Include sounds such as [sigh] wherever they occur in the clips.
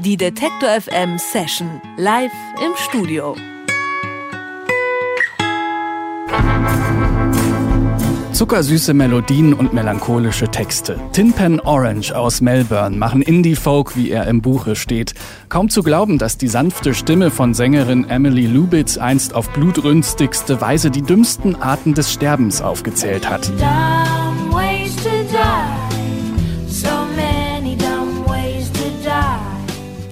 Die Detektor FM Session live im Studio. Zuckersüße Melodien und melancholische Texte. Tin Pan Orange aus Melbourne machen Indie-Folk, wie er im Buche steht. Kaum zu glauben, dass die sanfte Stimme von Sängerin Emily Lubitz einst auf blutrünstigste Weise die dümmsten Arten des Sterbens aufgezählt hat.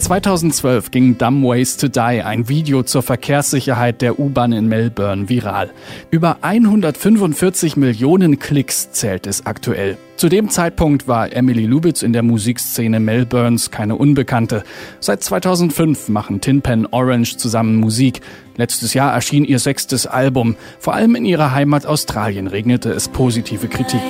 2012 ging Dumb Ways to Die, ein Video zur Verkehrssicherheit der U-Bahn in Melbourne, viral. Über 145 Millionen Klicks zählt es aktuell. Zu dem Zeitpunkt war Emily Lubitz in der Musikszene Melbournes keine Unbekannte. Seit 2005 machen Tin Pan Orange zusammen Musik. Letztes Jahr erschien ihr sechstes Album. Vor allem in ihrer Heimat Australien regnete es positive Kritiken.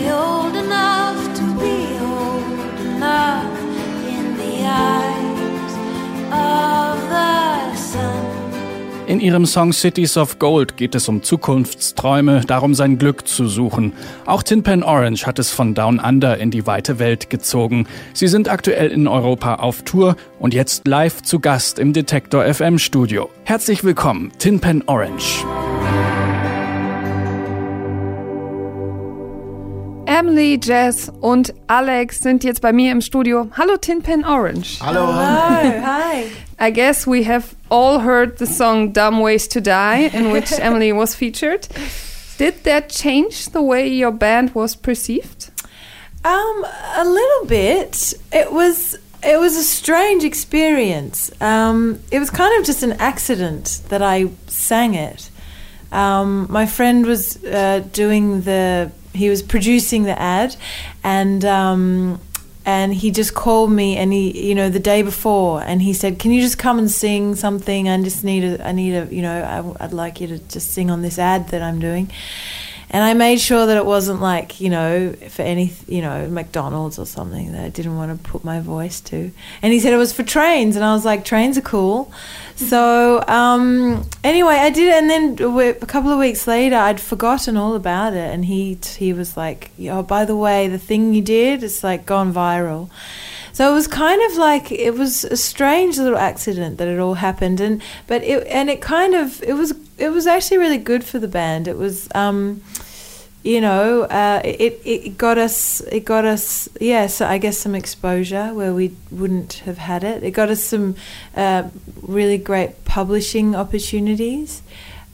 In ihrem Song Cities of Gold geht es um Zukunftsträume, darum sein Glück zu suchen. Auch Tin Pan Orange hat es von Down Under in die weite Welt gezogen. Sie sind aktuell in Europa auf Tour und jetzt live zu Gast im Detektor FM Studio. Herzlich willkommen, Tin Pan Orange. Emily, Jess und Alex sind jetzt bei mir im Studio. Hallo Tin Pan Orange. Hallo. Hi. [laughs] Hi. I guess we have all heard the song Dumb Ways to Die, in which [laughs] Emily was featured. Did that change the way your band was perceived? Um, a little bit. It was it was a strange experience. Um, it was kind of just an accident that I sang it. Um, my friend was uh, doing the he was producing the ad, and um, and he just called me and he you know the day before and he said can you just come and sing something? I just need a i need a you know I, i'd like you to just sing on this ad that i'm doing and I made sure that it wasn't like you know for any you know McDonald's or something that I didn't want to put my voice to. And he said it was for trains, and I was like, trains are cool. So um, anyway, I did, it, and then a couple of weeks later, I'd forgotten all about it, and he he was like, "Oh, by the way, the thing you did, it's like gone viral." So it was kind of like it was a strange little accident that it all happened, and but it and it kind of it was it was actually really good for the band. It was. Um, you know, uh, it it got us it got us yeah, so I guess some exposure where we wouldn't have had it. It got us some uh, really great publishing opportunities.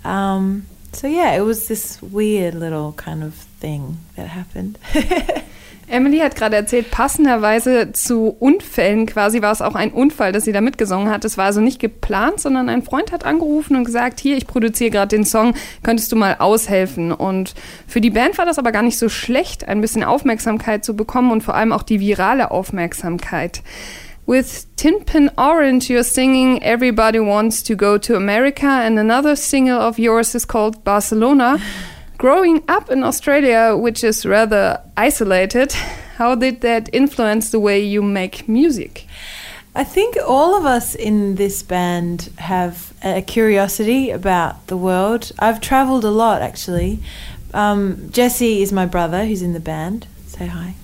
Um, so yeah, it was this weird little kind of thing that happened. [laughs] Emily hat gerade erzählt, passenderweise zu Unfällen quasi war es auch ein Unfall, dass sie da mitgesungen hat. Es war also nicht geplant, sondern ein Freund hat angerufen und gesagt, hier, ich produziere gerade den Song, könntest du mal aushelfen? Und für die Band war das aber gar nicht so schlecht, ein bisschen Aufmerksamkeit zu bekommen und vor allem auch die virale Aufmerksamkeit. With Tin Pin Orange, you're singing Everybody Wants to Go to America, and another single of yours is called Barcelona. Growing up in Australia, which is rather isolated, [laughs] how did that influence the way you make music? I think all of us in this band have a curiosity about the world. I've traveled a lot actually. Um, Jesse is my brother who's in the band. Say hi.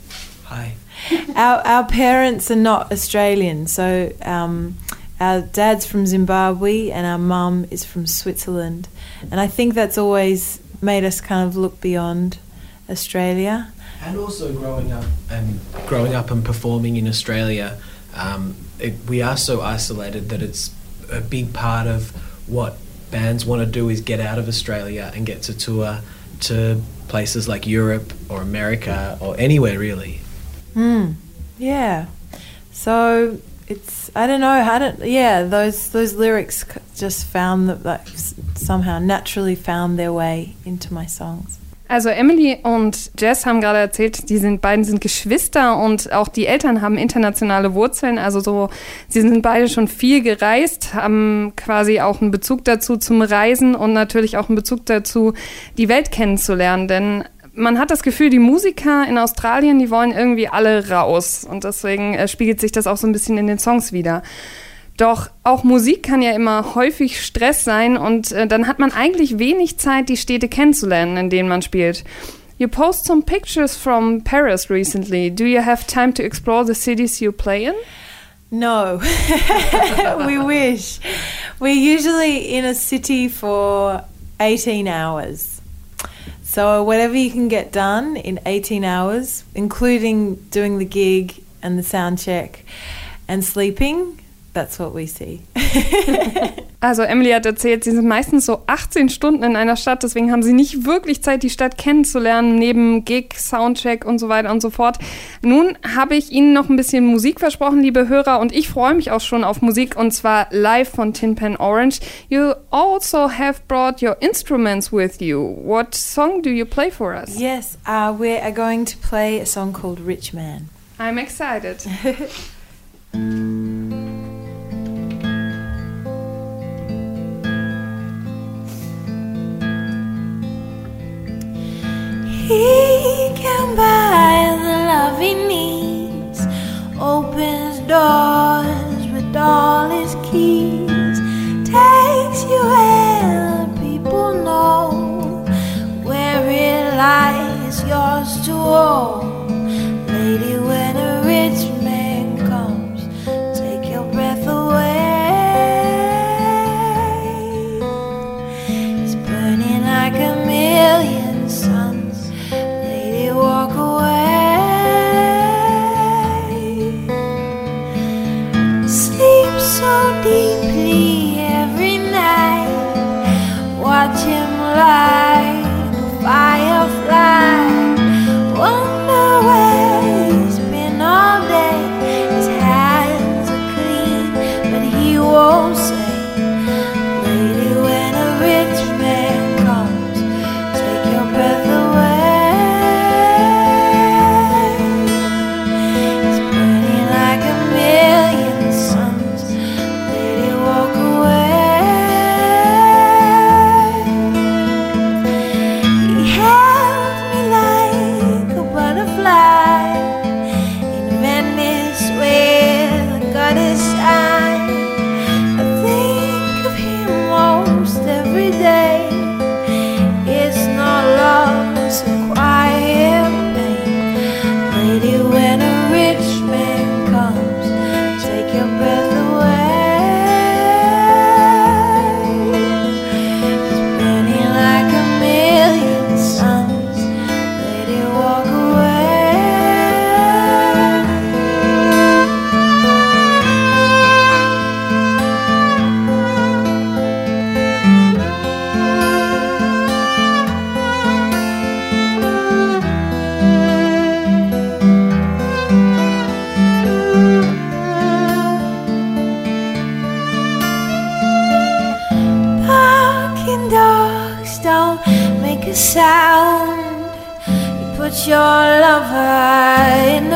Hi. [laughs] our, our parents are not Australian, so um, our dad's from Zimbabwe and our mum is from Switzerland. And I think that's always made us kind of look beyond Australia. And also growing up and growing up and performing in Australia, um, it, we are so isolated that it's a big part of what bands want to do is get out of Australia and get to tour to places like Europe or America or anywhere really. Hmm. Yeah. So it's I don't know how to yeah those those lyrics just found that like somehow naturally found their way into my songs. Also Emily und Jess haben gerade erzählt, die sind beiden sind Geschwister und auch die Eltern haben internationale Wurzeln. Also so, sie sind beide schon viel gereist, haben quasi auch einen Bezug dazu zum Reisen und natürlich auch einen Bezug dazu, die Welt kennenzulernen. Denn man hat das Gefühl, die Musiker in Australien, die wollen irgendwie alle raus. Und deswegen äh, spiegelt sich das auch so ein bisschen in den Songs wieder. Doch auch Musik kann ja immer häufig Stress sein und äh, dann hat man eigentlich wenig Zeit, die Städte kennenzulernen, in denen man spielt. You post some pictures from Paris recently. Do you have time to explore the cities you play in? No, [laughs] we wish. We're usually in a city for 18 hours. So, whatever you can get done in 18 hours, including doing the gig and the sound check and sleeping, that's what we see. [laughs] Also Emily hat erzählt, sie sind meistens so 18 Stunden in einer Stadt, deswegen haben sie nicht wirklich Zeit, die Stadt kennenzulernen, neben Gig, Soundcheck und so weiter und so fort. Nun habe ich Ihnen noch ein bisschen Musik versprochen, liebe Hörer, und ich freue mich auch schon auf Musik, und zwar live von Tin Pan Orange. You also have brought your instruments with you. What song do you play for us? yes, uh, we are going to play a song called Rich Man. I'm excited. [laughs] He can buy the love he needs, opens doors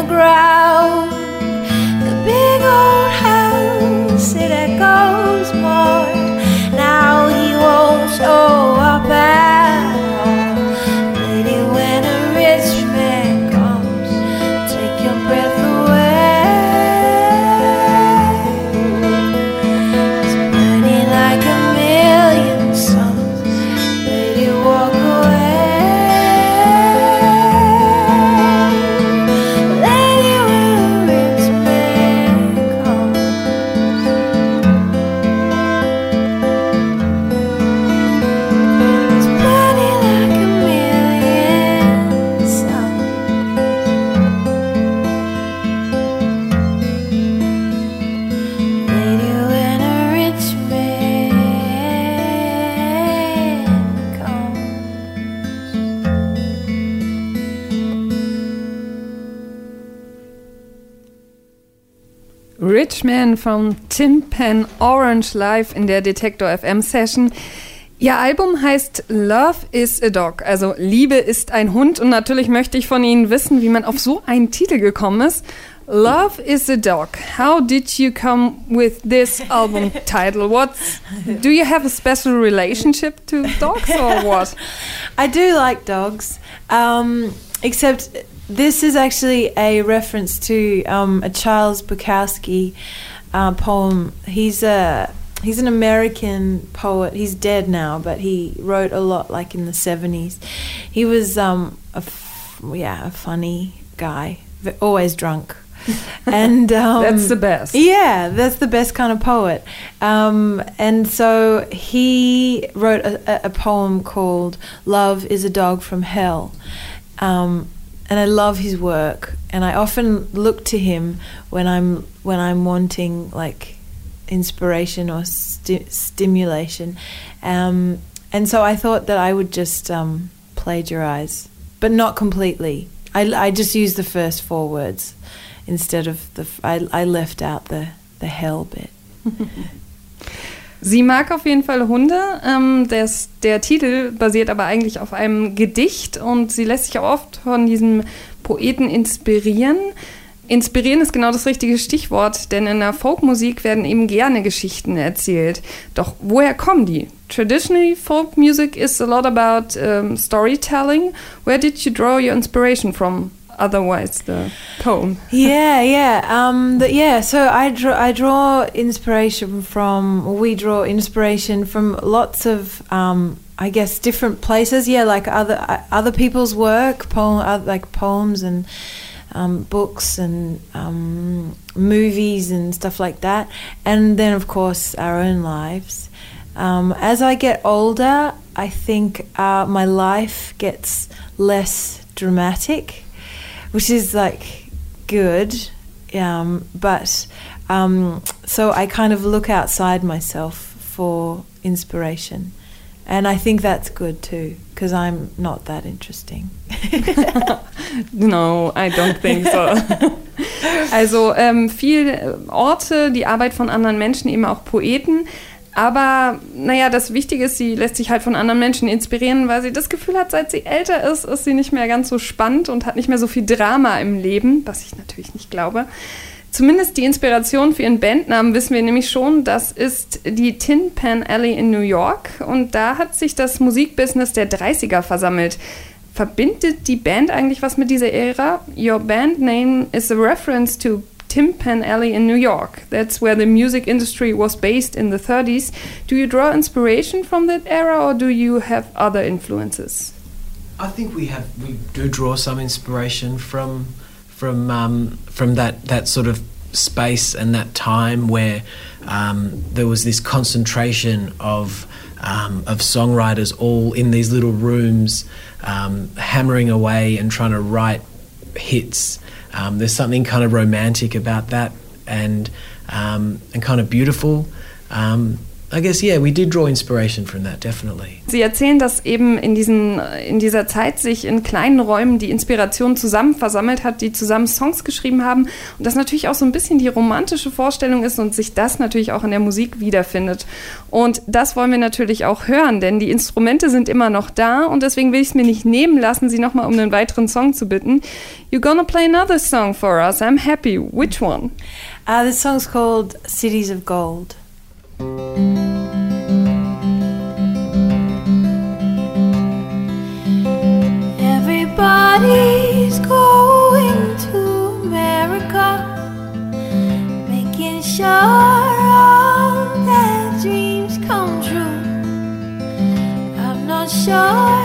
ground. Man von Tin Pan Orange live in der Detektor FM Session. Ihr Album heißt Love is a Dog, also Liebe ist ein Hund. Und natürlich möchte ich von Ihnen wissen, wie man auf so einen Titel gekommen ist. Love is a Dog. How did you come with this album title? What do you have a special relationship to dogs or what? [laughs] I do like dogs, um, except this is actually a reference to um, a Charles Bukowski uh, poem. He's a he's an American poet. He's dead now, but he wrote a lot like in the seventies. He was um, a f- yeah a funny guy, always drunk. [laughs] and um, That's the best. Yeah, that's the best kind of poet. Um, and so he wrote a, a- a poem called "Love Is a Dog from Hell," um, and I love his work. And I often look to him when I'm when I'm wanting like inspiration or sti- stimulation. Um, and so I thought that I would just um, plagiarize, but not completely. I, I just used the first four words instead of the. I, I left out the the hell bit. [laughs] Sie mag auf jeden Fall Hunde. Ähm, das, der Titel basiert aber eigentlich auf einem Gedicht und sie lässt sich auch oft von diesem Poeten inspirieren. Inspirieren ist genau das richtige Stichwort, denn in der Folkmusik werden eben gerne Geschichten erzählt. Doch woher kommen die? Traditionally, folk music is a lot about um, storytelling. Where did you draw your inspiration from? Otherwise, the poem. [laughs] yeah, yeah, um, the, yeah. So I draw, I draw inspiration from. We draw inspiration from lots of, um, I guess, different places. Yeah, like other uh, other people's work, poem, uh, like poems and um, books and um, movies and stuff like that. And then, of course, our own lives. Um, as I get older, I think uh, my life gets less dramatic, which is like good. Um, but um, so I kind of look outside myself for inspiration. And I think that's good too, because I'm not that interesting. [laughs] No, I don't think so. [laughs] also ähm, viel Orte, die Arbeit von anderen Menschen, eben auch Poeten. Aber naja, das Wichtige ist, sie lässt sich halt von anderen Menschen inspirieren, weil sie das Gefühl hat, seit sie älter ist, ist sie nicht mehr ganz so spannend und hat nicht mehr so viel Drama im Leben, was ich natürlich nicht glaube. Zumindest die Inspiration für ihren Bandnamen wissen wir nämlich schon, das ist die Tin Pan Alley in New York und da hat sich das Musikbusiness der 30er versammelt. Verbindet die Band eigentlich was mit dieser Ära? Your band name is a reference to Tin Pan Alley in New York. That's where the music industry was based in the 30s. Do you draw inspiration from that era or do you have other influences? I think we have we do draw some inspiration from from um, from that that sort of space and that time where um, there was this concentration of um, of songwriters all in these little rooms, um, hammering away and trying to write hits. Um, there's something kind of romantic about that, and um, and kind of beautiful. Um, I guess yeah, we did draw inspiration from that definitely. Sie erzählen, dass eben in, diesen, in dieser Zeit sich in kleinen Räumen die Inspiration zusammen versammelt hat, die zusammen Songs geschrieben haben und das natürlich auch so ein bisschen die romantische Vorstellung ist und sich das natürlich auch in der Musik wiederfindet. Und das wollen wir natürlich auch hören, denn die Instrumente sind immer noch da und deswegen will ich es mir nicht nehmen lassen, Sie nochmal um einen weiteren Song zu bitten. You're gonna play another song for us. I'm happy. Which one? Uh, this song's called Cities of Gold. Everybody's going to America, making sure all their dreams come true. I'm not sure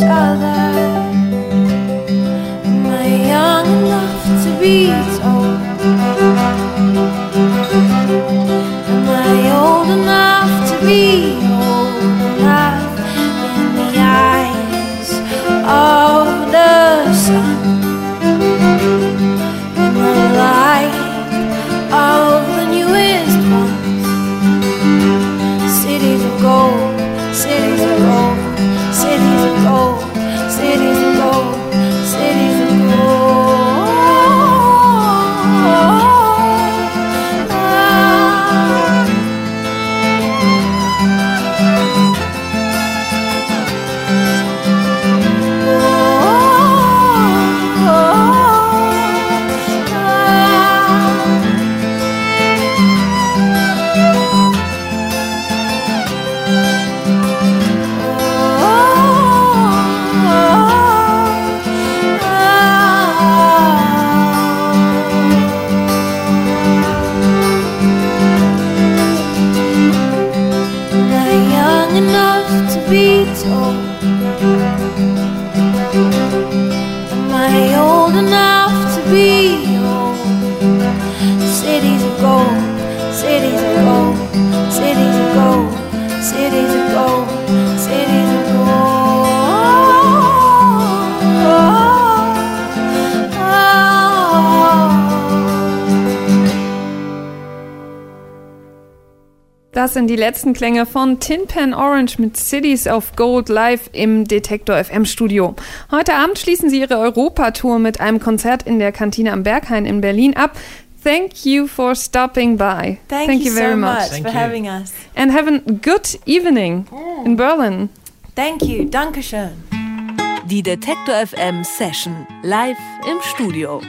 each other. Am I young enough to be Das sind die letzten Klänge von Tin Pan Orange mit Cities of Gold live im Detektor FM Studio. Heute Abend schließen sie ihre Europatour mit einem Konzert in der Kantine am Berghain in Berlin ab. Thank you for stopping by. Thank, you, very so much. much, Thank for you. having us. And have a good evening in Berlin. Thank you. Dankeschön. Die Detektor FM Session live im Studio.